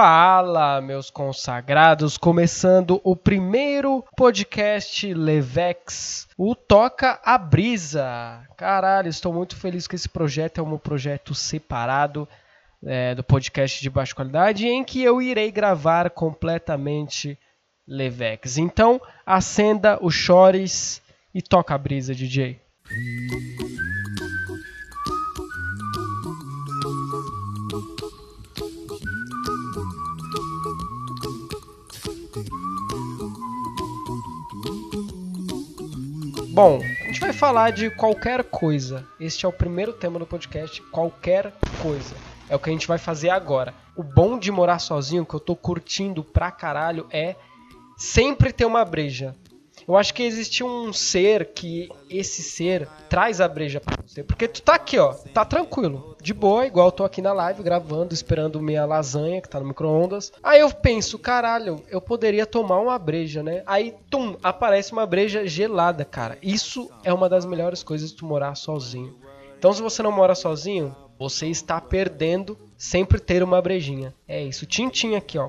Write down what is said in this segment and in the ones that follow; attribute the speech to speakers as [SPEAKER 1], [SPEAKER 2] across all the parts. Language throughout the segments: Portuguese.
[SPEAKER 1] Fala, meus consagrados, começando o primeiro podcast Levex, o Toca a Brisa. Caralho, estou muito feliz que esse projeto é um projeto separado é, do podcast de baixa qualidade, em que eu irei gravar completamente Levex. Então, acenda os chores e toca a brisa, DJ. Bom, a gente vai falar de qualquer coisa. Este é o primeiro tema do podcast, qualquer coisa. É o que a gente vai fazer agora. O bom de morar sozinho, que eu tô curtindo pra caralho, é sempre ter uma breja. Eu acho que existe um ser que esse ser traz a breja pra você. Porque tu tá aqui, ó, tá tranquilo, de boa, igual eu tô aqui na live gravando, esperando minha lasanha que tá no micro-ondas. Aí eu penso, caralho, eu poderia tomar uma breja, né? Aí, tum, aparece uma breja gelada, cara. Isso é uma das melhores coisas de tu morar sozinho. Então, se você não mora sozinho, você está perdendo sempre ter uma brejinha. É isso, tintim aqui, ó.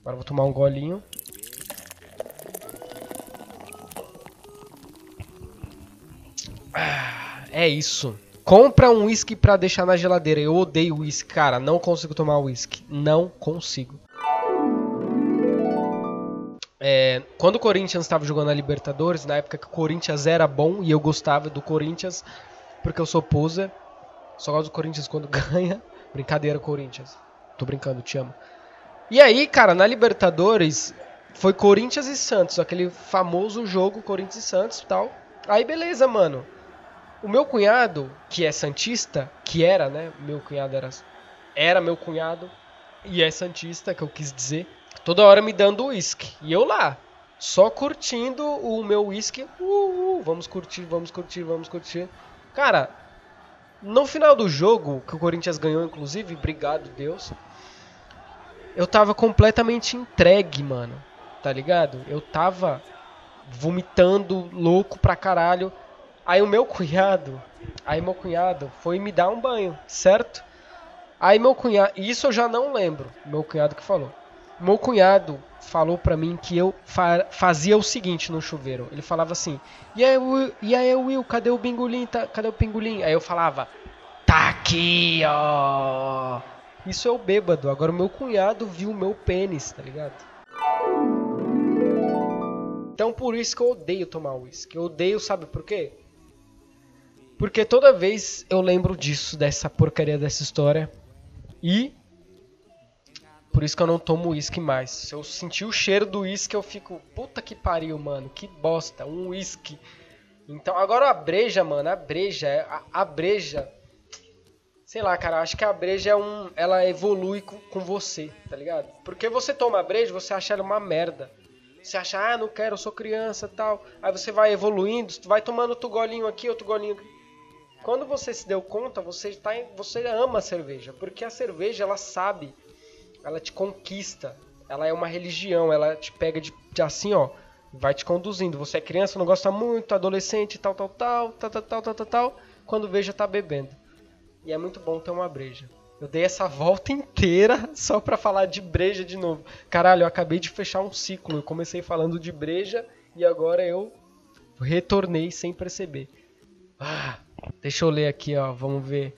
[SPEAKER 1] Agora vou tomar um golinho. É isso. Compra um whisky pra deixar na geladeira. Eu odeio whisky, cara. Não consigo tomar whisky. Não consigo. É, quando o Corinthians estava jogando a Libertadores, na época que o Corinthians era bom e eu gostava do Corinthians, porque eu sou poser. Só gosto do Corinthians quando ganha. Brincadeira, Corinthians. Tô brincando, te amo. E aí, cara, na Libertadores foi Corinthians e Santos, aquele famoso jogo Corinthians e Santos e tal. Aí beleza, mano. O meu cunhado, que é santista, que era, né? Meu cunhado era era meu cunhado e é santista, que eu quis dizer. Toda hora me dando uísque. E eu lá, só curtindo o meu uísque. Uh, uh, vamos curtir, vamos curtir, vamos curtir. Cara, no final do jogo, que o Corinthians ganhou, inclusive, obrigado, Deus. Eu tava completamente entregue, mano. Tá ligado? Eu tava vomitando louco pra caralho. Aí o meu cunhado, aí meu cunhado foi me dar um banho, certo? Aí meu cunhado, isso eu já não lembro, meu cunhado que falou. Meu cunhado falou pra mim que eu fa fazia o seguinte no chuveiro. Ele falava assim: "E aí, Will, e aí, Will cadê o bingolim? Tá, cadê o pingolim?" Aí eu falava: "Tá aqui, ó." Isso é o bêbado. Agora o meu cunhado viu o meu pênis, tá ligado? Então por isso que eu odeio tomar uísque. Eu odeio, sabe por quê? Porque toda vez eu lembro disso, dessa porcaria dessa história. E. Por isso que eu não tomo uísque mais. Se eu sentir o cheiro do uísque, eu fico. Puta que pariu, mano. Que bosta. Um uísque. Então, agora a breja, mano. A breja. A, a breja. Sei lá, cara. Acho que a breja é um. Ela evolui com, com você, tá ligado? Porque você toma a breja, você acha ela uma merda. Você acha, ah, não quero, eu sou criança tal. Aí você vai evoluindo, vai tomando outro golinho aqui, outro golinho aqui. Quando você se deu conta, você tá, você ama a cerveja, porque a cerveja ela sabe, ela te conquista, ela é uma religião, ela te pega de, de assim, ó, vai te conduzindo. Você é criança, não gosta muito, adolescente, tal, tal, tal, tal, tal, tal, tal, tal, tal quando vê já tá bebendo. E é muito bom ter uma breja. Eu dei essa volta inteira só pra falar de breja de novo. Caralho, eu acabei de fechar um ciclo. Eu comecei falando de breja e agora eu retornei sem perceber. Ah, Deixa eu ler aqui, ó. Vamos ver.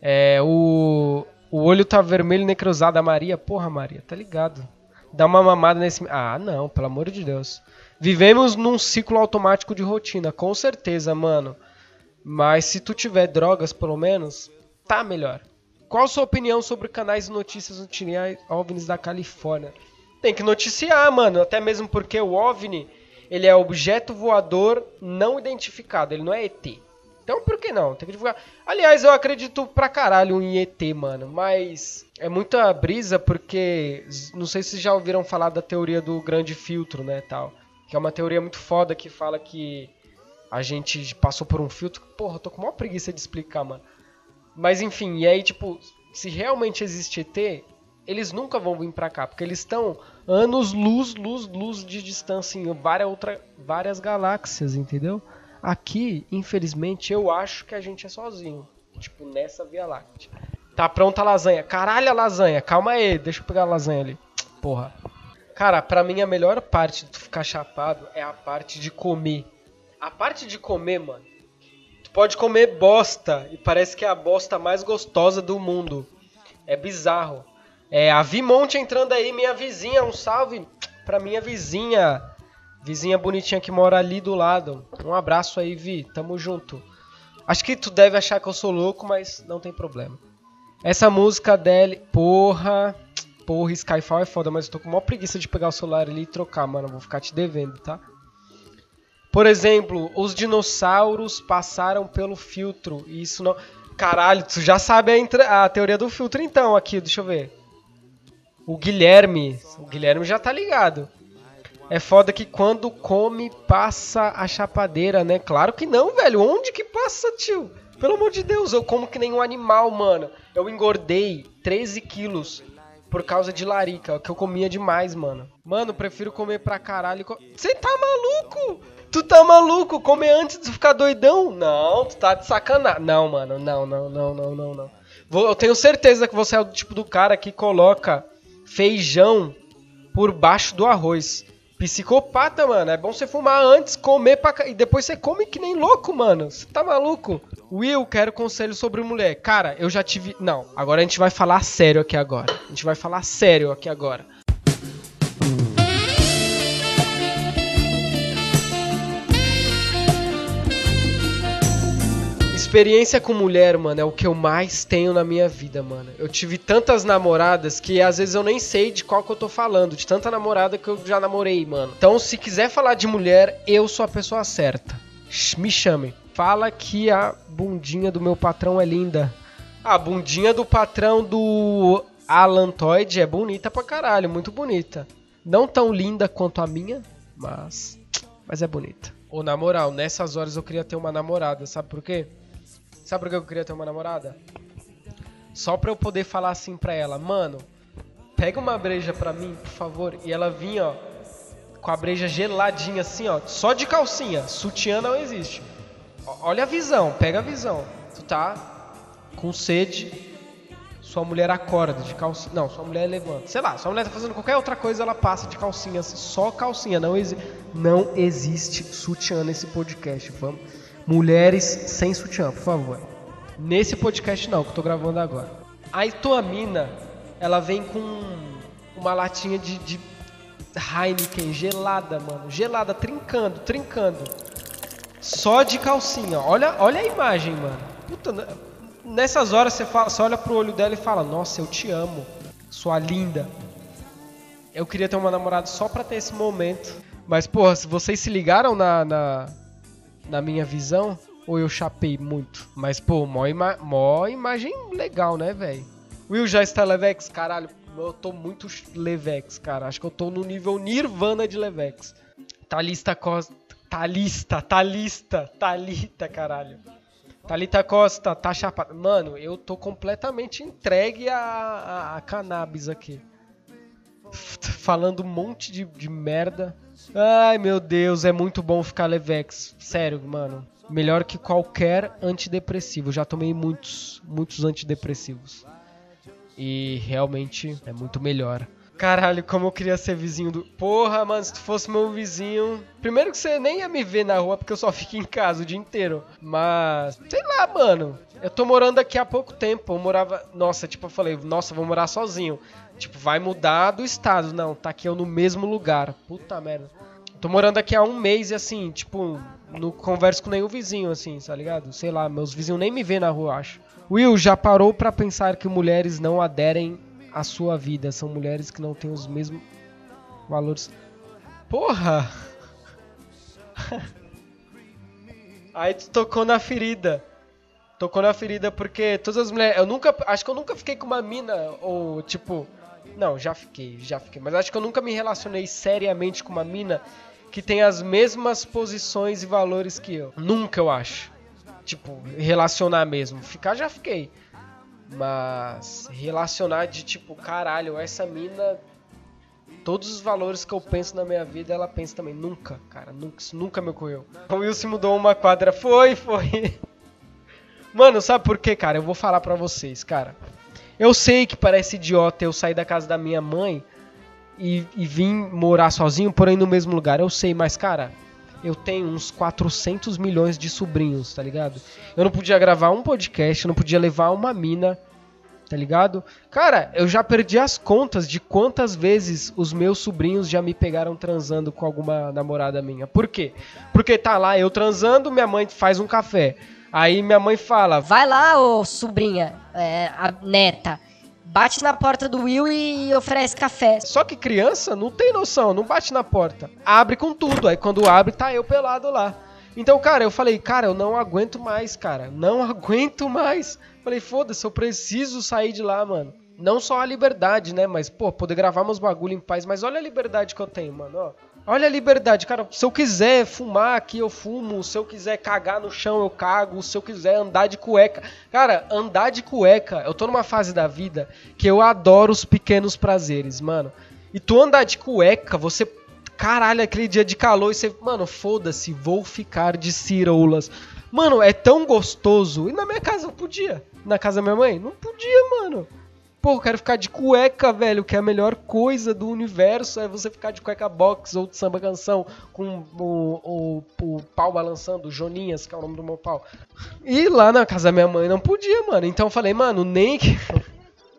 [SPEAKER 1] É, o, o olho tá vermelho necrosado. A Maria, porra, Maria, tá ligado. Dá uma mamada nesse. Ah, não, pelo amor de Deus. Vivemos num ciclo automático de rotina, com certeza, mano. Mas se tu tiver drogas, pelo menos, tá melhor. Qual sua opinião sobre canais de notícias noticiais OVNIs da Califórnia? Tem que noticiar, mano. Até mesmo porque o OVNI, ele é objeto voador não identificado. Ele não é ET. Então por que não? Tem que divulgar. Aliás, eu acredito pra caralho em ET, mano. Mas é muita brisa porque. Não sei se já ouviram falar da teoria do grande filtro, né? Tal. Que é uma teoria muito foda que fala que a gente passou por um filtro. Porra, eu tô com uma preguiça de explicar, mano. Mas enfim, e aí, tipo, se realmente existe ET, eles nunca vão vir pra cá. Porque eles estão anos luz, luz, luz de distância em várias, outra, várias galáxias, entendeu? Aqui, infelizmente, eu acho que a gente é sozinho. Tipo, nessa Via Láctea. Tá pronta a lasanha. Caralho, a lasanha. Calma aí, deixa eu pegar a lasanha ali. Porra. Cara, pra mim a melhor parte de tu ficar chapado é a parte de comer. A parte de comer, mano. Tu pode comer bosta e parece que é a bosta mais gostosa do mundo. É bizarro. É a Vimonte entrando aí, minha vizinha. Um salve pra minha vizinha. Vizinha bonitinha que mora ali do lado. Um abraço aí, Vi. Tamo junto. Acho que tu deve achar que eu sou louco, mas não tem problema. Essa música dele, porra. Porra, Skyfall é foda, mas eu tô com maior preguiça de pegar o celular ali e trocar, mano. Vou ficar te devendo, tá? Por exemplo, os dinossauros passaram pelo filtro. E isso não. Caralho, tu já sabe a, a teoria do filtro então aqui, deixa eu ver. O Guilherme. O Guilherme já tá ligado. É foda que quando come, passa a chapadeira, né? Claro que não, velho. Onde que passa, tio? Pelo amor de Deus, eu como que nem um animal, mano. Eu engordei 13 quilos por causa de larica, que eu comia demais, mano. Mano, prefiro comer pra caralho. Você tá maluco? Tu tá maluco? Comer antes de ficar doidão? Não, tu tá de sacanagem. Não, mano, não, não, não, não, não, não. Eu tenho certeza que você é o tipo do cara que coloca feijão por baixo do arroz. Psicopata, mano. É bom você fumar antes, comer pra... e depois você come que nem louco, mano. Você tá maluco? Will, quero conselho sobre mulher. Cara, eu já tive. Não, agora a gente vai falar sério aqui agora. A gente vai falar sério aqui agora. Experiência com mulher, mano, é o que eu mais tenho na minha vida, mano. Eu tive tantas namoradas que às vezes eu nem sei de qual que eu tô falando, de tanta namorada que eu já namorei, mano. Então, se quiser falar de mulher, eu sou a pessoa certa. Me chame. Fala que a bundinha do meu patrão é linda. A bundinha do patrão do Alantoid é bonita pra caralho, muito bonita. Não tão linda quanto a minha, mas mas é bonita. Ou na moral, nessas horas eu queria ter uma namorada, sabe por quê? Sabe por que eu queria ter uma namorada? Só pra eu poder falar assim pra ela, mano, pega uma breja pra mim, por favor. E ela vinha, ó, com a breja geladinha assim, ó, só de calcinha. Sutiã não existe. Olha a visão, pega a visão. Tu tá com sede, sua mulher acorda de calcinha. Não, sua mulher levanta. Sei lá, sua mulher tá fazendo qualquer outra coisa, ela passa de calcinha, assim, só calcinha. Não, exi não existe sutiã nesse podcast. Vamos. Mulheres sem sutiã, por favor. Nesse podcast não, que eu tô gravando agora. Aí tua mina, ela vem com uma latinha de, de Heineken gelada, mano. Gelada, trincando, trincando. Só de calcinha. Olha, olha a imagem, mano. Puta, nessas horas você, fala, você olha pro olho dela e fala: Nossa, eu te amo, sua linda. Eu queria ter uma namorada só pra ter esse momento. Mas, porra, se vocês se ligaram na, na, na minha visão, ou eu chapei muito? Mas, pô, mó, ima mó imagem legal, né, velho? Will já está Levex? Caralho, eu tô muito Levex, cara. Acho que eu tô no nível Nirvana de Levex. Thalista Costa. Thalista, Thalista, Thalita, caralho. Thalita Costa, tá chapada. Mano, eu tô completamente entregue a, a, a cannabis aqui. Falando um monte de, de merda. Ai, meu Deus, é muito bom ficar Levex. Sério, mano. Melhor que qualquer antidepressivo. já tomei muitos, muitos antidepressivos. E realmente é muito melhor. Caralho, como eu queria ser vizinho do. Porra, mano, se tu fosse meu vizinho. Primeiro que você nem ia me ver na rua porque eu só fico em casa o dia inteiro. Mas, sei lá, mano. Eu tô morando aqui há pouco tempo. Eu morava. Nossa, tipo, eu falei, nossa, vou morar sozinho. Tipo, vai mudar do estado. Não, tá aqui eu no mesmo lugar. Puta merda. Tô morando aqui há um mês e assim, tipo, não converso com nenhum vizinho, assim, tá ligado? Sei lá, meus vizinhos nem me vê na rua, acho. Will, já parou para pensar que mulheres não aderem à sua vida? São mulheres que não têm os mesmos valores. Porra! Aí tu tocou na ferida. Tocou na ferida porque todas as mulheres. Eu nunca. Acho que eu nunca fiquei com uma mina, ou tipo não, já fiquei, já fiquei. Mas acho que eu nunca me relacionei seriamente com uma mina que tem as mesmas posições e valores que eu. Nunca, eu acho. Tipo, relacionar mesmo. Ficar já fiquei. Mas relacionar de tipo, caralho, essa mina. Todos os valores que eu penso na minha vida, ela pensa também. Nunca, cara, nunca, isso nunca me ocorreu. O Wilson mudou uma quadra. Foi, foi. Mano, sabe por quê, cara? Eu vou falar pra vocês, cara. Eu sei que parece idiota eu sair da casa da minha mãe e, e vim morar sozinho, porém no mesmo lugar. Eu sei, mas cara, eu tenho uns 400 milhões de sobrinhos, tá ligado? Eu não podia gravar um podcast, eu não podia levar uma mina, tá ligado? Cara, eu já perdi as contas de quantas vezes os meus sobrinhos já me pegaram transando com alguma namorada minha. Por quê? Porque tá lá eu transando, minha mãe faz um café. Aí minha mãe fala:
[SPEAKER 2] Vai lá, ô sobrinha, é, a neta bate na porta do Will e oferece café.
[SPEAKER 1] Só que criança não tem noção, não bate na porta. Abre com tudo. Aí quando abre, tá eu pelado lá. Então, cara, eu falei, cara, eu não aguento mais, cara. Não aguento mais. Falei, foda-se, eu preciso sair de lá, mano. Não só a liberdade, né? Mas, pô, poder gravar meus bagulho em paz. Mas olha a liberdade que eu tenho, mano, ó. Olha a liberdade, cara. Se eu quiser fumar aqui, eu fumo. Se eu quiser cagar no chão, eu cago. Se eu quiser andar de cueca. Cara, andar de cueca. Eu tô numa fase da vida que eu adoro os pequenos prazeres, mano. E tu andar de cueca, você. Caralho, aquele dia de calor e você. Mano, foda-se, vou ficar de ciroulas. Mano, é tão gostoso. E na minha casa eu podia. Na casa da minha mãe? Não podia, mano. Pô, eu quero ficar de cueca, velho, que é a melhor coisa do universo é você ficar de cueca box ou de samba canção com o, o, o pau balançando, Joninhas, que é o nome do meu pau. E lá na casa da minha mãe não podia, mano. Então eu falei, mano, nem que.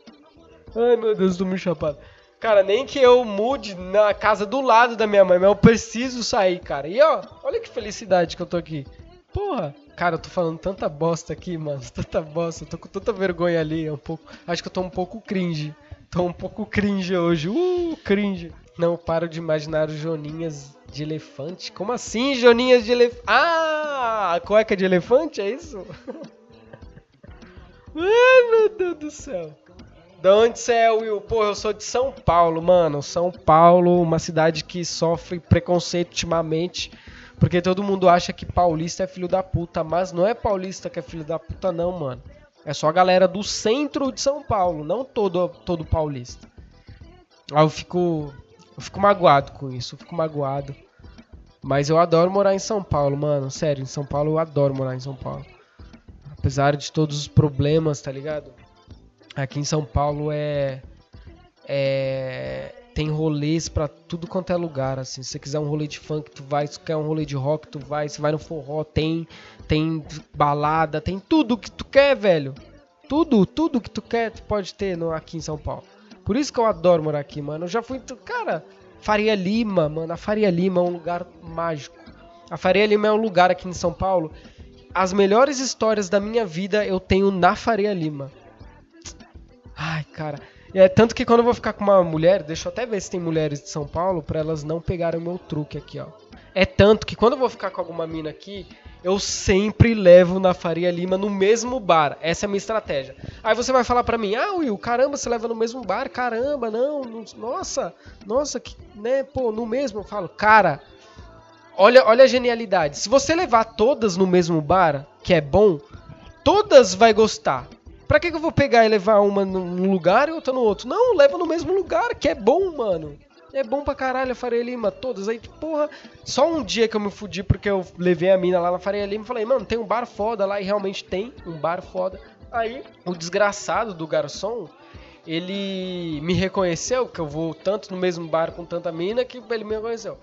[SPEAKER 1] Ai meu Deus, tô me chapado. Cara, nem que eu mude na casa do lado da minha mãe, mas eu preciso sair, cara. E ó, olha que felicidade que eu tô aqui. Porra, cara, eu tô falando tanta bosta aqui, mano. Tanta bosta. Eu tô com tanta vergonha ali. É um pouco. Acho que eu tô um pouco cringe. Tô um pouco cringe hoje. Uh, cringe. Não paro de imaginar os Joninhas de elefante. Como assim, Joninhas de elefante? Ah, cueca de elefante, é isso? Ai, meu Deus do céu. De onde você é, Will? Pô, eu sou de São Paulo, mano. São Paulo, uma cidade que sofre preconceito ultimamente porque todo mundo acha que paulista é filho da puta, mas não é paulista que é filho da puta, não, mano. É só a galera do centro de São Paulo, não todo, todo paulista. Aí eu fico. Eu fico magoado com isso, eu fico magoado. Mas eu adoro morar em São Paulo, mano. Sério, em São Paulo eu adoro morar em São Paulo. Apesar de todos os problemas, tá ligado? Aqui em São Paulo é. É tem rolês para tudo quanto é lugar, assim. Se você quiser um rolê de funk, tu vai. Se quer um rolê de rock, tu vai. Se vai no forró, tem. Tem balada, tem tudo que tu quer, velho. Tudo, tudo que tu quer, tu pode ter no, aqui em São Paulo. Por isso que eu adoro morar aqui, mano. Eu já fui. Cara, Faria Lima, mano. A Faria Lima é um lugar mágico. A Faria Lima é um lugar aqui em São Paulo. As melhores histórias da minha vida eu tenho na Faria Lima. Ai, cara. É, tanto que quando eu vou ficar com uma mulher, deixa eu até ver se tem mulheres de São Paulo, para elas não pegarem o meu truque aqui, ó. É tanto que quando eu vou ficar com alguma mina aqui, eu sempre levo na Faria Lima no mesmo bar. Essa é a minha estratégia. Aí você vai falar para mim: "Ah, Will, caramba, você leva no mesmo bar? Caramba, não, nossa, nossa, que, né, pô, no mesmo". Eu falo: "Cara, olha, olha a genialidade. Se você levar todas no mesmo bar, que é bom, todas vai gostar. Pra que, que eu vou pegar e levar uma num lugar e outra no outro? Não, leva no mesmo lugar, que é bom, mano. É bom pra caralho a Faria Lima, todas. Aí, porra, só um dia que eu me fudi porque eu levei a mina lá na Faria Lima e falei, mano, tem um bar foda lá e realmente tem um bar foda. Aí, o desgraçado do garçom, ele me reconheceu, que eu vou tanto no mesmo bar com tanta mina que ele me reconheceu.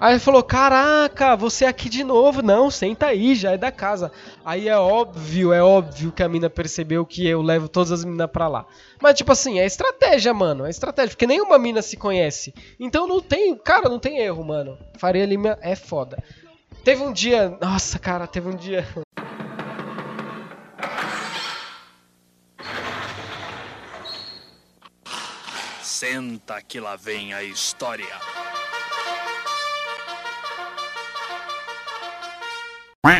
[SPEAKER 1] Aí ele falou: Caraca, você é aqui de novo. Não, senta aí, já é da casa. Aí é óbvio, é óbvio que a mina percebeu que eu levo todas as minas pra lá. Mas, tipo assim, é estratégia, mano. É estratégia, porque nenhuma mina se conhece. Então não tem, cara, não tem erro, mano. Faria Lima é foda. Teve um dia. Nossa, cara, teve um dia.
[SPEAKER 3] Senta que lá vem a história.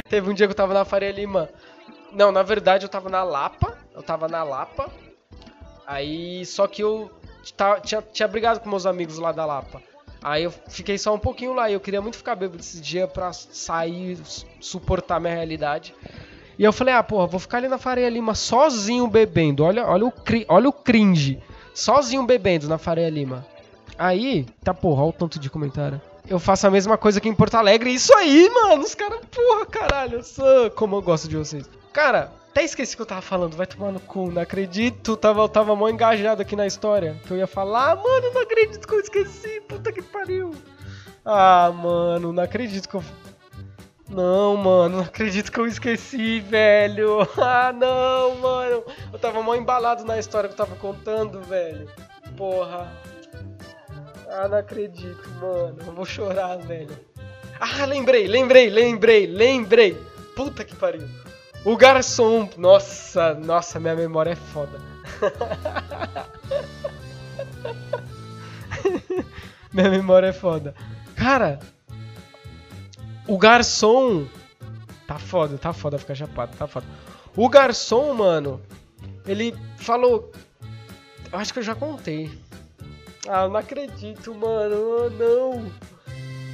[SPEAKER 1] Teve um dia que eu tava na Faria Lima. Não, na verdade eu tava na Lapa. Eu tava na Lapa. Aí, só que eu tinha, tinha brigado com meus amigos lá da Lapa. Aí eu fiquei só um pouquinho lá e eu queria muito ficar bêbado esse dia pra sair, suportar minha realidade. E eu falei, ah, porra, vou ficar ali na Faria Lima sozinho bebendo. Olha, olha, o, olha o cringe. Sozinho bebendo na Faria Lima. Aí, tá porra, olha o tanto de comentário eu faço a mesma coisa aqui em Porto Alegre. Isso aí, mano. Os caras, porra, caralho. Como eu gosto de vocês. Cara, Até esqueci que eu tava falando, vai tomar no cu, não acredito. Tava, eu tava mó engajado aqui na história. Que eu ia falar, ah, mano, não acredito que eu esqueci, puta que pariu. Ah, mano, não acredito que eu. Não, mano, não acredito que eu esqueci, velho. Ah, não, mano. Eu tava mó embalado na história que eu tava contando, velho. Porra. Ah, não acredito, mano. Eu vou chorar, velho. Ah, lembrei, lembrei, lembrei, lembrei. Puta que pariu. O garçom. Nossa, nossa, minha memória é foda. minha memória é foda. Cara, o garçom. Tá foda, tá foda ficar chapado, tá foda. O garçom, mano, ele falou. Acho que eu já contei. Ah, não acredito, mano. Oh, não.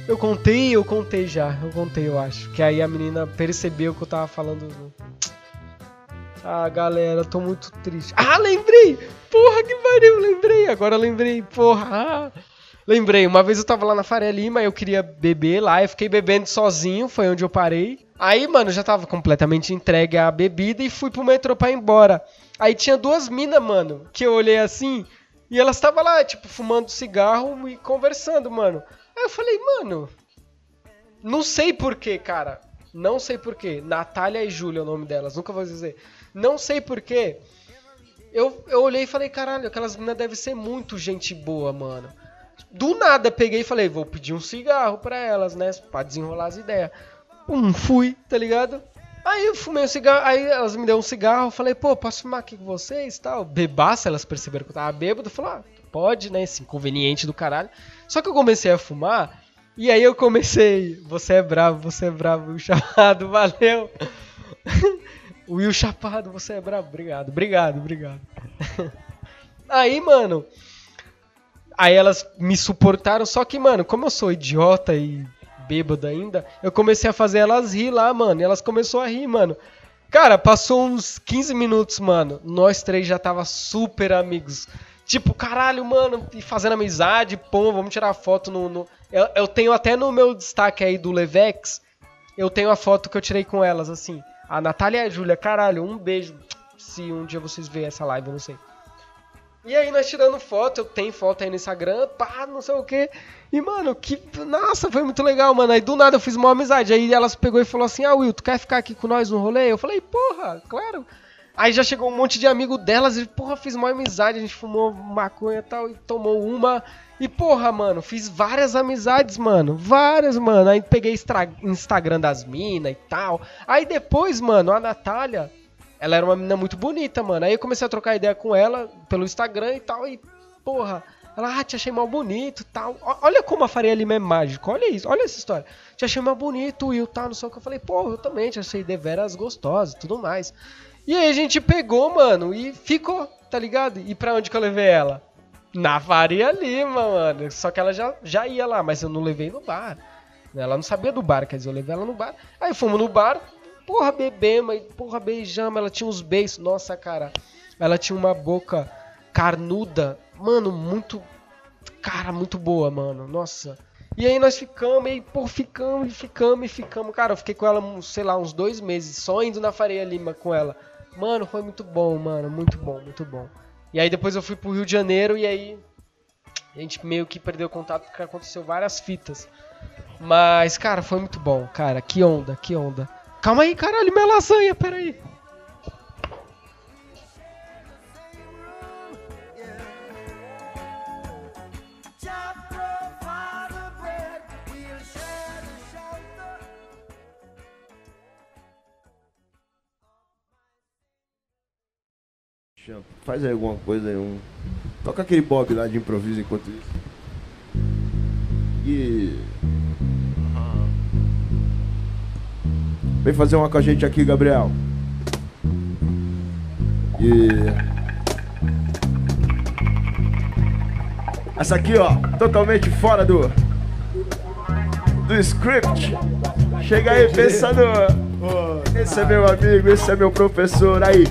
[SPEAKER 1] Eu contei, eu contei já. Eu contei, eu acho. Que aí a menina percebeu que eu tava falando. Ah, galera, tô muito triste. Ah, lembrei! Porra, que pariu, lembrei. Agora lembrei, porra. Ah. Lembrei, uma vez eu tava lá na Faria Lima, eu queria beber lá, eu fiquei bebendo sozinho, foi onde eu parei. Aí, mano, já tava completamente entregue à bebida e fui pro metrô pra ir embora. Aí tinha duas minas, mano, que eu olhei assim, e elas estavam lá, tipo, fumando cigarro e conversando, mano. Aí eu falei, mano, não sei porquê, cara. Não sei porquê. Natália e Júlia é o nome delas, nunca vou dizer. Não sei porquê. Eu, eu olhei e falei, caralho, aquelas meninas devem ser muito gente boa, mano. Do nada peguei e falei, vou pedir um cigarro pra elas, né? Pra desenrolar as ideias. Um, fui, tá ligado? Aí eu fumei um cigarro, aí elas me deu um cigarro, eu falei, pô, posso fumar aqui com vocês tal? Bebaça, elas perceberam que eu tava bêbado, falaram, ah, pode, né? Esse inconveniente do caralho. Só que eu comecei a fumar, e aí eu comecei, você é bravo, você é bravo, chamado, valeu. Will Chapado, você é brabo. Obrigado, obrigado, obrigado. Aí, mano. Aí elas me suportaram, só que, mano, como eu sou idiota e bêbado ainda, eu comecei a fazer elas rir lá, mano. E elas começaram a rir, mano. Cara, passou uns 15 minutos, mano. Nós três já tava super amigos. Tipo, caralho, mano, e fazendo amizade, pô, vamos tirar foto no. no... Eu, eu tenho até no meu destaque aí do Levex, eu tenho a foto que eu tirei com elas, assim. A Natália e a Júlia, caralho, um beijo. Se um dia vocês verem essa live, eu não sei. E aí, nós tirando foto, eu tenho foto aí no Instagram, pá, não sei o que. E, mano, que. Nossa, foi muito legal, mano. Aí do nada eu fiz uma amizade. Aí elas pegou e falou assim: Ah, Will, tu quer ficar aqui com nós no rolê? Eu falei, porra, claro. Aí já chegou um monte de amigo delas e, porra, fiz uma amizade. A gente fumou maconha e tal, e tomou uma. E, porra, mano, fiz várias amizades, mano. Várias, mano. Aí peguei Instagram das minas e tal. Aí depois, mano, a Natália, ela era uma menina muito bonita, mano. Aí eu comecei a trocar ideia com ela pelo Instagram e tal. E, porra, ela, ah, te achei mal bonito tal. Olha como a Faria Lima é mágico. Olha isso, olha essa história. Te achei mal bonito e tal, não sei o que. Eu falei, porra, eu também te achei deveras gostosa tudo mais. E aí a gente pegou, mano, e ficou, tá ligado? E pra onde que eu levei ela? Na Faria Lima, mano. Só que ela já, já ia lá, mas eu não levei no bar. Ela não sabia do bar, quer dizer, eu levei ela no bar. Aí fomos no bar, porra, bebemos, porra, beijamos. Ela tinha uns beijos, nossa, cara. Ela tinha uma boca carnuda, mano, muito. Cara, muito boa, mano, nossa. E aí nós ficamos, e pô, ficamos, e ficamos, e ficamos. Cara, eu fiquei com ela, sei lá, uns dois meses, só indo na Faria Lima com ela. Mano, foi muito bom, mano, muito bom, muito bom. E aí depois eu fui pro Rio de Janeiro e aí a gente meio que perdeu contato porque aconteceu várias fitas. Mas, cara, foi muito bom, cara. Que onda, que onda. Calma aí, caralho, minha lasanha, peraí.
[SPEAKER 4] Faz aí alguma coisa aí, um. Toca aquele Bob lá de improviso enquanto isso. E. Vem fazer uma com a gente aqui, Gabriel. E. Essa aqui, ó, totalmente fora do. do script. Chega aí, pensador. Esse é meu amigo, esse é meu professor aí.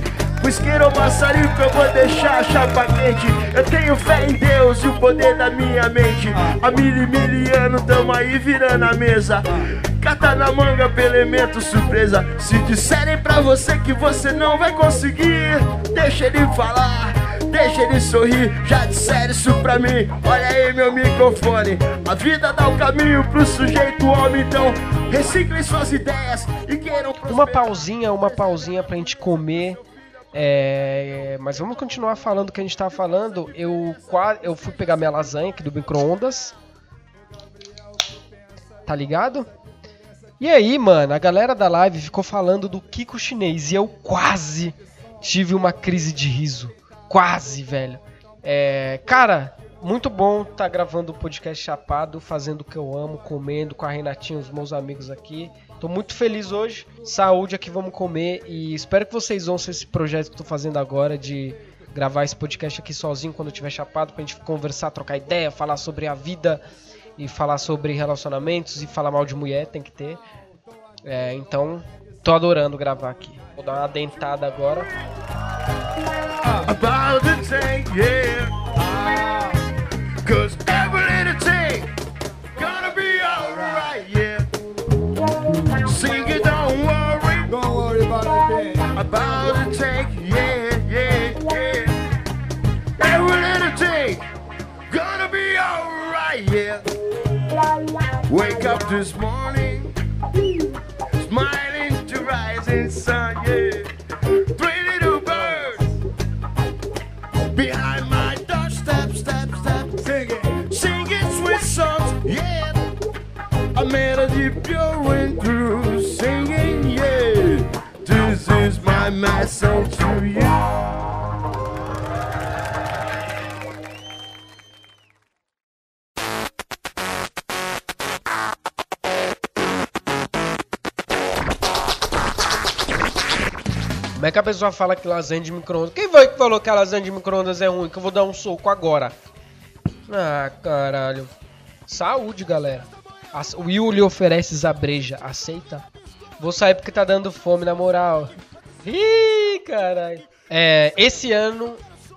[SPEAKER 4] O isqueiro ou maçarico eu vou deixar a chapa quente Eu tenho fé em Deus e o poder da minha mente Há mil e mil anos tamo aí virando a mesa Cata na manga pro elemento surpresa Se disserem pra você que você não vai conseguir Deixa ele falar Deixa ele sorrir, já disseram isso pra mim. Olha aí meu microfone. A vida dá o um caminho pro sujeito homem, então reciclem suas ideias e queiram prosperar.
[SPEAKER 1] Uma pausinha, uma pausinha pra gente comer. É, mas vamos continuar falando o que a gente tava falando. Eu, eu fui pegar minha lasanha aqui do micro-ondas. Tá ligado? E aí, mano, a galera da live ficou falando do Kiko chinês e eu quase tive uma crise de riso. Quase, velho. É, cara, muito bom estar tá gravando o podcast chapado, fazendo o que eu amo, comendo com a Renatinha, os meus amigos aqui. Tô muito feliz hoje. Saúde aqui, vamos comer. E espero que vocês ouçam esse projeto que tô fazendo agora de gravar esse podcast aqui sozinho quando eu tiver chapado pra gente conversar, trocar ideia, falar sobre a vida e falar sobre relacionamentos e falar mal de mulher, tem que ter. É, então, tô adorando gravar aqui. Vou dar uma dentada agora. About yeah. Cause every this morning, pessoa fala que lasanha de micro-ondas? Quem foi que falou que a lasanha de micro-ondas é ruim? Que eu vou dar um soco agora. Ah, caralho. Saúde, galera. O Will lhe oferece zabreja. Aceita? Vou sair porque tá dando fome, na moral. Ih, caralho. É, esse ano,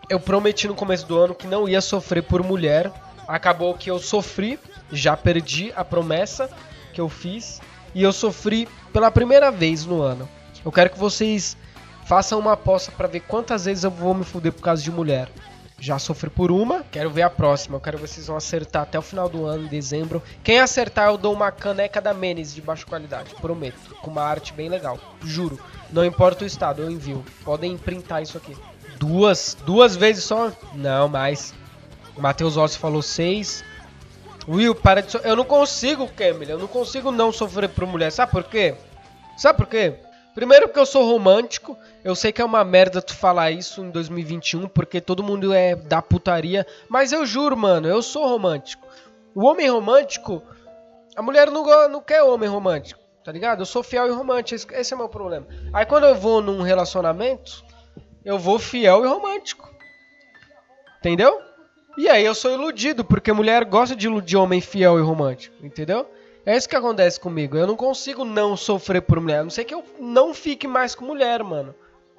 [SPEAKER 1] eu prometi no começo do ano que não ia sofrer por mulher. Acabou que eu sofri. Já perdi a promessa que eu fiz. E eu sofri pela primeira vez no ano. Eu quero que vocês Façam uma aposta para ver quantas vezes eu vou me fuder por causa de mulher. Já sofri por uma, quero ver a próxima. Eu quero ver se vocês vão acertar até o final do ano, em dezembro. Quem acertar, eu dou uma caneca da Menes de baixa qualidade, prometo. Com uma arte bem legal, juro. Não importa o estado, eu envio. Podem printar isso aqui. Duas? Duas vezes só? Não, mais. O Matheus Ossi falou seis. Will, para de so... Eu não consigo, Camille. Eu não consigo não sofrer por mulher. Sabe por quê? Sabe por quê? Primeiro porque eu sou romântico. Eu sei que é uma merda tu falar isso em 2021, porque todo mundo é da putaria. Mas eu juro, mano, eu sou romântico. O homem romântico. A mulher não, não quer homem romântico, tá ligado? Eu sou fiel e romântico, esse, é o meu problema. Aí quando eu vou num relacionamento, eu vou fiel e romântico. Entendeu? E aí eu sou iludido, porque mulher gosta de iludir homem fiel e romântico, entendeu? É isso que acontece comigo. Eu não consigo não sofrer por mulher. A não sei que eu não fique mais com mulher, mano.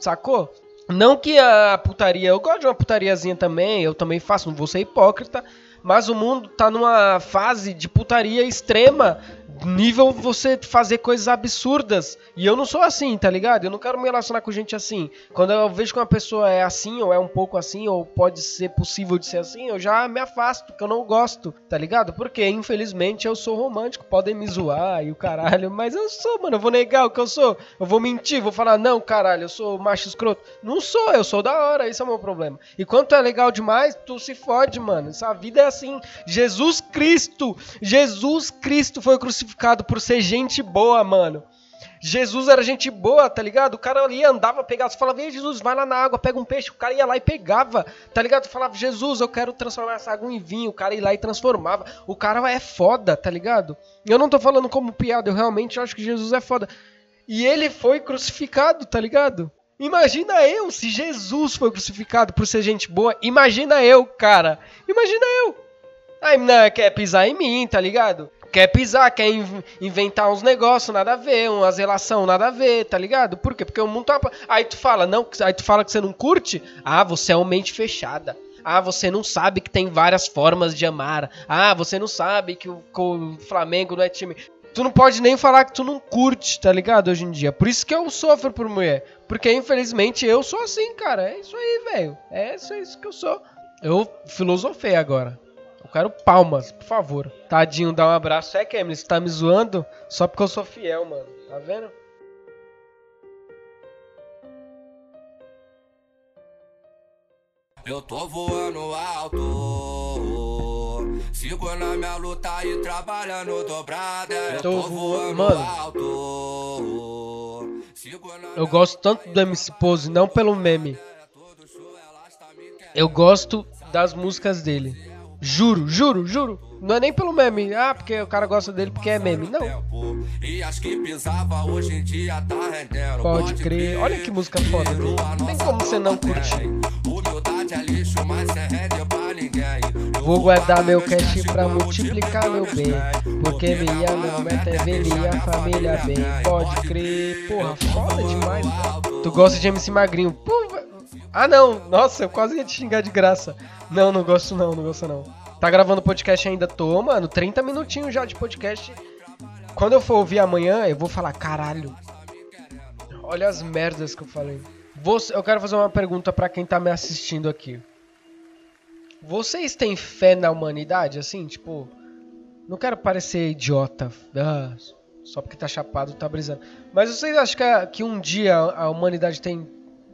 [SPEAKER 1] Sacou? Não que a putaria. Eu gosto de uma putariazinha também. Eu também faço, não vou ser hipócrita. Mas o mundo tá numa fase de putaria extrema nível você fazer coisas absurdas. E eu não sou assim, tá ligado? Eu não quero me relacionar com gente assim. Quando eu vejo que uma pessoa é assim, ou é um pouco assim, ou pode ser possível de ser assim, eu já me afasto, porque eu não gosto, tá ligado? Porque, infelizmente, eu sou romântico. Podem me zoar e o caralho, mas eu sou, mano. Eu vou negar o que eu sou. Eu vou mentir, vou falar, não, caralho, eu sou macho escroto. Não sou, eu sou da hora, esse é o meu problema. E quando tu é legal demais, tu se fode, mano. Essa vida é assim. Jesus Cristo, Jesus Cristo foi crucificado por ser gente boa, mano. Jesus era gente boa, tá ligado? O cara ali andava, pegava, você falava, vem Jesus, vai lá na água, pega um peixe, o cara ia lá e pegava, tá ligado? Falava, Jesus, eu quero transformar essa água em vinho, o cara ia lá e transformava. O cara é foda, tá ligado? Eu não tô falando como piada, eu realmente acho que Jesus é foda. E ele foi crucificado, tá ligado? Imagina eu, se Jesus foi crucificado por ser gente boa, imagina eu, cara. Imagina eu. Aí, não, quer pisar em mim, tá ligado? Quer pisar, quer in- inventar uns negócios, nada a ver, umas relação nada a ver, tá ligado? Por quê? Porque o mundo tá. Aí tu fala, não, aí tu fala que você não curte? Ah, você é uma mente fechada. Ah, você não sabe que tem várias formas de amar. Ah, você não sabe que o, que o Flamengo não é time. Tu não pode nem falar que tu não curte, tá ligado? Hoje em dia. Por isso que eu sofro por mulher. Porque infelizmente eu sou assim, cara. É isso aí, velho. É isso, é isso que eu sou. Eu filosofei agora. Quero palmas, por favor. Tadinho, dá um abraço. É, Kemily, você tá me zoando só porque eu sou fiel, mano. Tá vendo?
[SPEAKER 5] Eu tô voando alto. Sigo na minha luta e trabalhando dobrada. Eu
[SPEAKER 1] Tô voando- mano.
[SPEAKER 5] alto.
[SPEAKER 1] Eu gosto tanto do MC Pose, não pelo meme. Eu gosto das músicas dele. Juro, juro, juro. Não é nem pelo meme. Ah, porque o cara gosta dele porque é meme. Não.
[SPEAKER 5] tá.
[SPEAKER 1] Pode crer. Olha que música foda. Não tem como você não curtir.
[SPEAKER 5] Humildade é. Eu
[SPEAKER 1] Vou guardar meu cash pra multiplicar meu bem. Porque minha não meta é ver minha família bem. Pode crer. Porra, foda demais. Tu gosta de MC Magrinho? Pô, ah, não. Nossa, eu quase ia te xingar de graça. Não, não gosto não, não gosto não. Tá gravando podcast ainda? Tô, mano. 30 minutinhos já de podcast. Quando eu for ouvir amanhã, eu vou falar, caralho. Olha as merdas que eu falei. Você- eu quero fazer uma pergunta pra quem tá me assistindo aqui. Vocês têm fé na humanidade, assim? Tipo, não quero parecer idiota. ah, só porque tá chapado, tá brisando. Mas vocês acham que, que um dia a humanidade tem.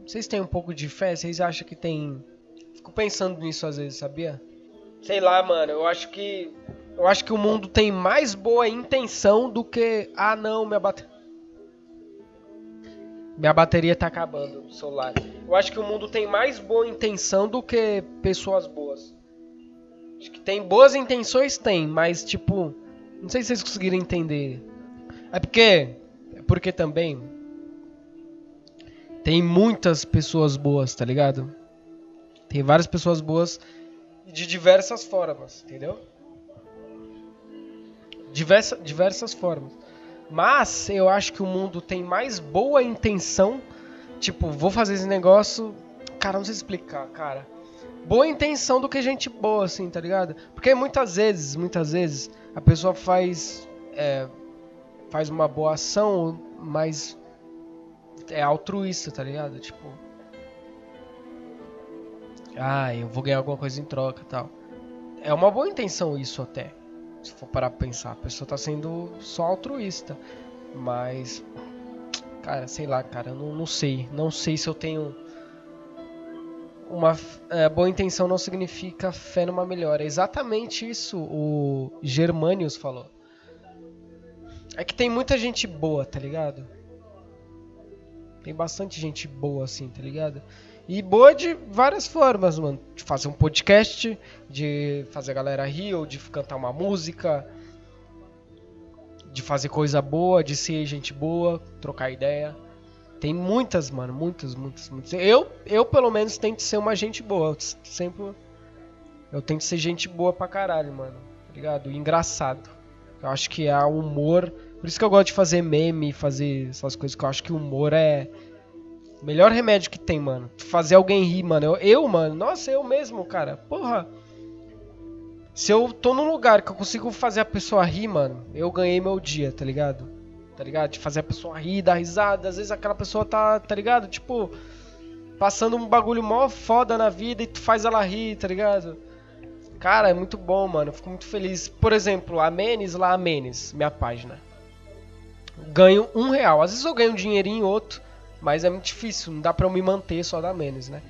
[SPEAKER 1] Vocês têm um pouco de fé? Vocês acham que tem. Fico pensando nisso às vezes, sabia? Sei lá, mano. Eu acho que. Eu acho que o mundo tem mais boa intenção do que. Ah, não, minha bateria. Minha bateria tá acabando no celular. Eu acho que o mundo tem mais boa intenção do que pessoas boas. Acho que tem boas intenções, tem, mas tipo. Não sei se vocês conseguiram entender. É porque. É porque também. Tem muitas pessoas boas, tá ligado? Tem várias pessoas boas de diversas formas, entendeu? Diversa, diversas formas. Mas eu acho que o mundo tem mais boa intenção. Tipo, vou fazer esse negócio. Cara, não sei explicar, cara. Boa intenção do que gente boa, assim, tá ligado? Porque muitas vezes, muitas vezes, a pessoa faz. é, faz uma boa ação, mas é altruísta, tá ligado? Tipo. Ah, eu vou ganhar alguma coisa em troca tal. É uma boa intenção isso até. Se for parar pra pensar. A pessoa tá sendo só altruísta. Mas. Cara, sei lá, cara. Não, não sei. Não sei se eu tenho. Uma é, boa intenção não significa fé numa melhora. É exatamente isso o Germanius falou. É que tem muita gente boa, tá ligado? Tem bastante gente boa assim, tá ligado? E boa de várias formas, mano. De fazer um podcast, de fazer a galera rir, ou de cantar uma música, de fazer coisa boa, de ser gente boa, trocar ideia. Tem muitas, mano, muitas, muitas, muitas. Eu, eu pelo menos tento ser uma gente boa. Eu sempre eu tento ser gente boa pra caralho, mano. Tá ligado? Engraçado. Eu acho que é humor. Por isso que eu gosto de fazer meme, fazer essas coisas que eu acho que o humor é o melhor remédio que tem, mano. Fazer alguém rir, mano. Eu, eu, mano, nossa, eu mesmo, cara. Porra. Se eu tô num lugar que eu consigo fazer a pessoa rir, mano, eu ganhei meu dia, tá ligado? Tá ligado? De fazer a pessoa rir, dar risada. Às vezes aquela pessoa tá, tá ligado? Tipo, passando um bagulho mó foda na vida e tu faz ela rir, tá ligado? Cara, é muito bom, mano. Eu fico muito feliz. Por exemplo, a Menes lá, a Menes, minha página. Ganho um real. Às vezes eu ganho um dinheirinho, outro. Mas é muito difícil, não dá pra eu me manter só da Menes, né?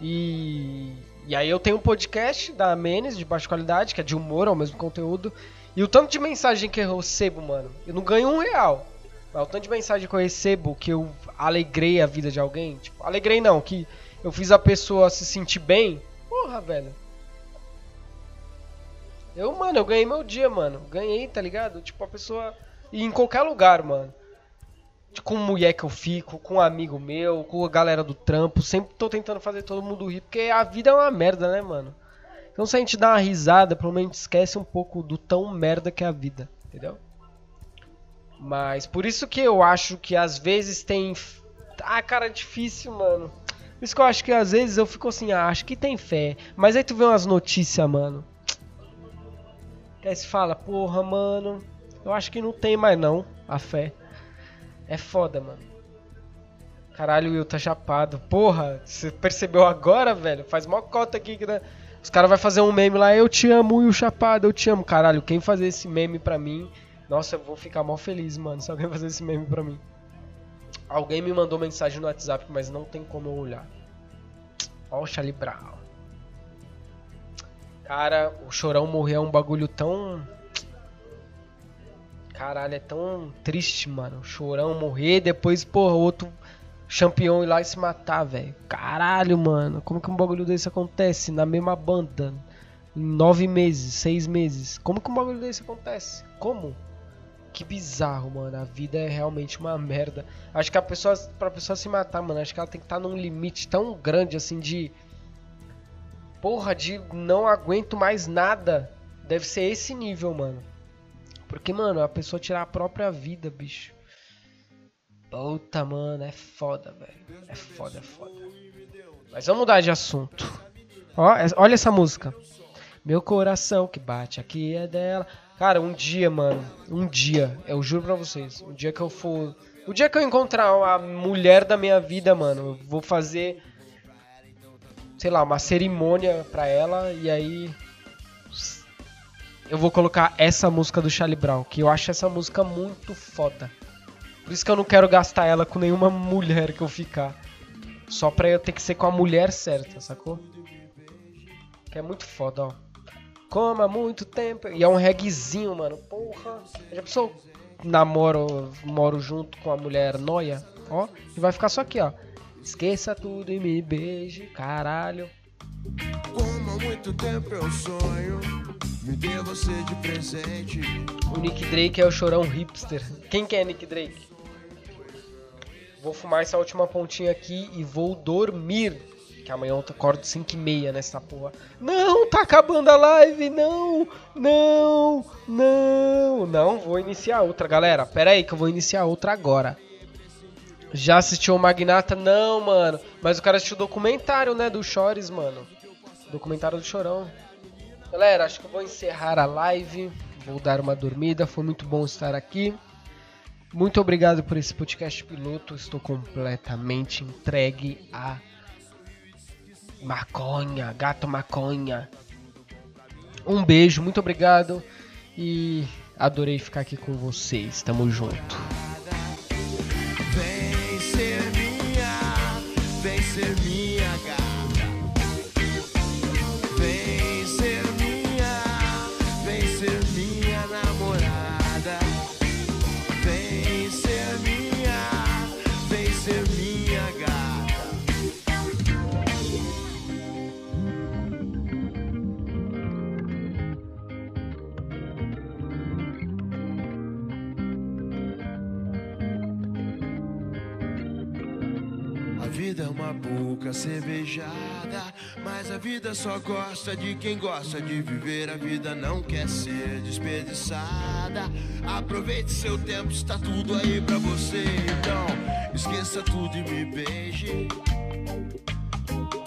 [SPEAKER 1] E, e aí eu tenho um podcast da Menes, de baixa qualidade, que é de humor, é o mesmo conteúdo. E o tanto de mensagem que eu recebo, mano, eu não ganho um real. Mas o tanto de mensagem que eu recebo, que eu alegrei a vida de alguém, tipo, alegrei não, que eu fiz a pessoa se sentir bem, porra, velho. Eu, mano, eu ganhei meu dia, mano. Ganhei, tá ligado? Tipo, a pessoa. E em qualquer lugar, mano com mulher que eu fico, com um amigo meu, com a galera do trampo, sempre tô tentando fazer todo mundo rir, porque a vida é uma merda, né, mano? Então se a gente dá uma risada, pelo menos esquece um pouco do tão merda que é a vida, entendeu? Mas por isso que eu acho que às vezes tem. Ah, cara, é difícil, mano. Por isso que eu acho que às vezes eu fico assim, ah, acho que tem fé. Mas aí tu vê umas notícias, mano. Que aí se fala, porra, mano. Eu acho que não tem mais não a fé. É foda, mano. Caralho, Will tá chapado. Porra, você percebeu agora, velho? Faz mó cota aqui que. né? Os caras vão fazer um meme lá, eu te amo, Will Chapado, eu te amo. Caralho, quem fazer esse meme pra mim. Nossa, eu vou ficar mó feliz, mano, se alguém fazer esse meme pra mim. Alguém me mandou mensagem no WhatsApp, mas não tem como eu olhar. Ó o Charlie Brown. Cara, o Chorão morrer é um bagulho tão. Caralho, é tão triste, mano. Chorão morrer, depois, porra, outro campeão ir lá e se matar, velho. Caralho, mano. Como que um bagulho desse acontece na mesma banda? Em nove meses, seis meses. Como que um bagulho desse acontece? Como? Que bizarro, mano. A vida é realmente uma merda. Acho que a pessoa, pra pessoa se matar, mano, acho que ela tem que estar num limite tão grande assim de. Porra, de não aguento mais nada. Deve ser esse nível, mano. Porque, mano, a pessoa tirar a própria vida, bicho. Puta, mano, é foda, velho. É foda, é foda. Mas vamos mudar de assunto. Ó, olha essa música. Meu coração que bate aqui é dela. Cara, um dia, mano. Um dia, eu juro pra vocês. Um dia que eu for. O dia que eu encontrar a mulher da minha vida, mano, eu vou fazer. Sei lá, uma cerimônia pra ela e aí. Eu vou colocar essa música do Charlie Brown, que eu acho essa música muito foda. Por isso que eu não quero gastar ela com nenhuma mulher que eu ficar. Só pra eu ter que ser com a mulher certa, sacou? Que é muito foda, ó. Como há muito tempo. E é um reguezinho, mano. Porra. Já pensou? Namoro, moro junto com a mulher noia, ó. E vai ficar só aqui, ó. Esqueça tudo e me beije, caralho.
[SPEAKER 4] Muito tempo eu sonho, me dê você de presente.
[SPEAKER 1] O Nick Drake é o chorão hipster. Quem que é Nick Drake? Vou fumar essa última pontinha aqui e vou dormir. Que amanhã eu acordo 5 e meia nessa porra. Não, tá acabando a live. Não, não, não. Não, vou iniciar outra, galera. Pera aí que eu vou iniciar outra agora. Já assistiu o Magnata? Não, mano. Mas o cara assistiu o documentário, né, do Chores, mano. Documentário do Chorão. Galera, acho que eu vou encerrar a live. Vou dar uma dormida. Foi muito bom estar aqui. Muito obrigado por esse podcast piloto. Estou completamente entregue a maconha, gato maconha. Um beijo, muito obrigado e adorei ficar aqui com vocês. Tamo junto.
[SPEAKER 4] Vem ser minha, vem ser minha uma boca cervejada, mas a vida só gosta de quem gosta de viver. A vida não quer ser desperdiçada. Aproveite seu tempo, está tudo aí pra você. Então, esqueça tudo e me beije.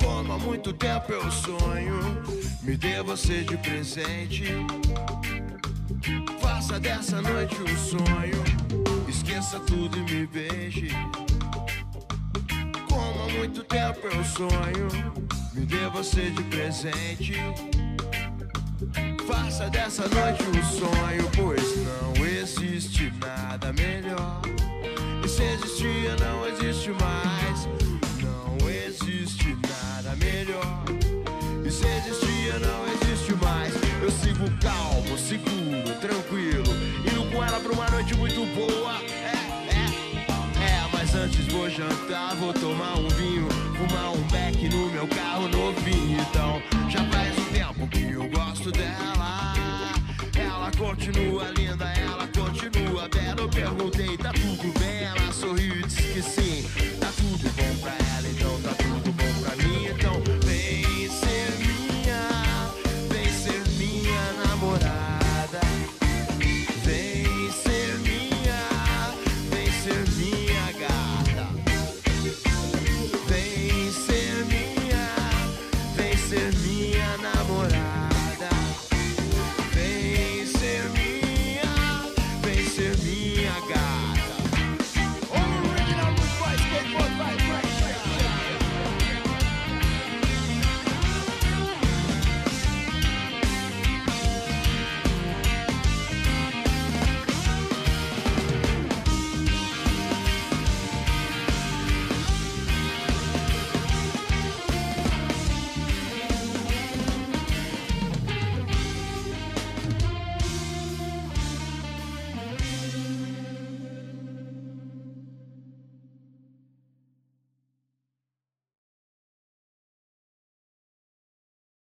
[SPEAKER 4] Como há muito tempo eu sonho, me dê você de presente. Faça dessa noite um sonho, esqueça tudo e me beije. Muito tempo eu sonho, me dê você de presente. Faça dessa noite um sonho, pois não existe nada melhor. E se existia, não existe mais. Não existe nada melhor. E se existia, não existe mais. Eu sigo calmo, seguro, tranquilo. Indo com ela pra uma noite muito boa. É, é, é, antes vou jantar, vou tomar um vinho, fumar um beck no meu carro novinho. Então, já faz um tempo que eu gosto dela. Ela continua linda, ela continua bela. Eu perguntei